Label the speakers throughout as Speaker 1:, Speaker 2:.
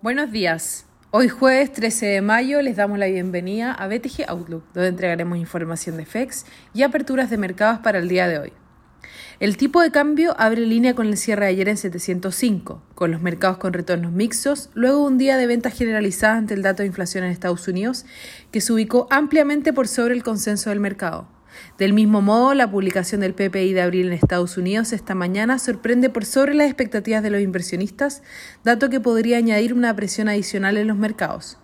Speaker 1: Buenos días. Hoy jueves 13 de mayo les damos la bienvenida a BTG Outlook, donde entregaremos información de FEX y aperturas de mercados para el día de hoy. El tipo de cambio abre línea con el cierre de ayer en 705, con los mercados con retornos mixtos, luego un día de ventas generalizadas ante el dato de inflación en Estados Unidos, que se ubicó ampliamente por sobre el consenso del mercado. Del mismo modo, la publicación del PPI de abril en Estados Unidos esta mañana sorprende por sobre las expectativas de los inversionistas, dato que podría añadir una presión adicional en los mercados.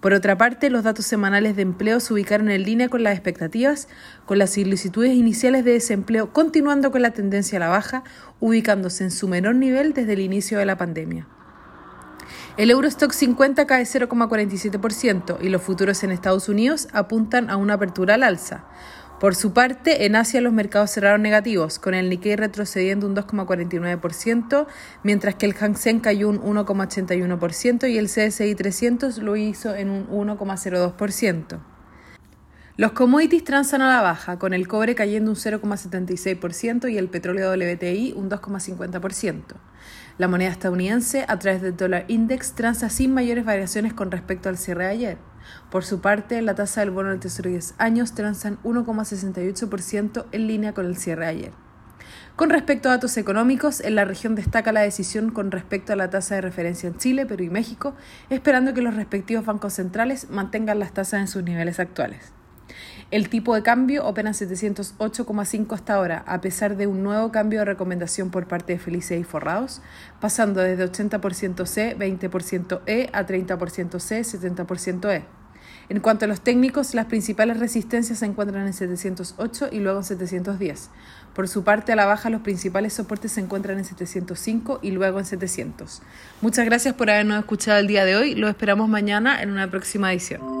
Speaker 1: Por otra parte, los datos semanales de empleo se ubicaron en línea con las expectativas, con las solicitudes iniciales de desempleo continuando con la tendencia a la baja, ubicándose en su menor nivel desde el inicio de la pandemia. El Eurostock 50 cae 0,47% y los futuros en Estados Unidos apuntan a una apertura al alza. Por su parte, en Asia los mercados cerraron negativos, con el Nikkei retrocediendo un 2,49%, mientras que el Hang cayó un 1,81% y el CSI 300 lo hizo en un 1,02%. Los commodities transan a la baja, con el cobre cayendo un 0,76% y el petróleo WTI un 2,50%. La moneda estadounidense, a través del dólar index, transa sin mayores variaciones con respecto al cierre de ayer. Por su parte, la tasa del bono del Tesoro de 10 años transan 1,68% en línea con el cierre de ayer. Con respecto a datos económicos, en la región destaca la decisión con respecto a la tasa de referencia en Chile, Perú y México, esperando que los respectivos bancos centrales mantengan las tasas en sus niveles actuales. El tipo de cambio opera en 708,5 hasta ahora, a pesar de un nuevo cambio de recomendación por parte de Felices y Forrados, pasando desde 80% C, 20% E a 30% C, 70% E. En cuanto a los técnicos, las principales resistencias se encuentran en 708 y luego en 710. Por su parte, a la baja, los principales soportes se encuentran en 705 y luego en 700. Muchas gracias por habernos escuchado el día de hoy. Lo esperamos mañana en una próxima edición.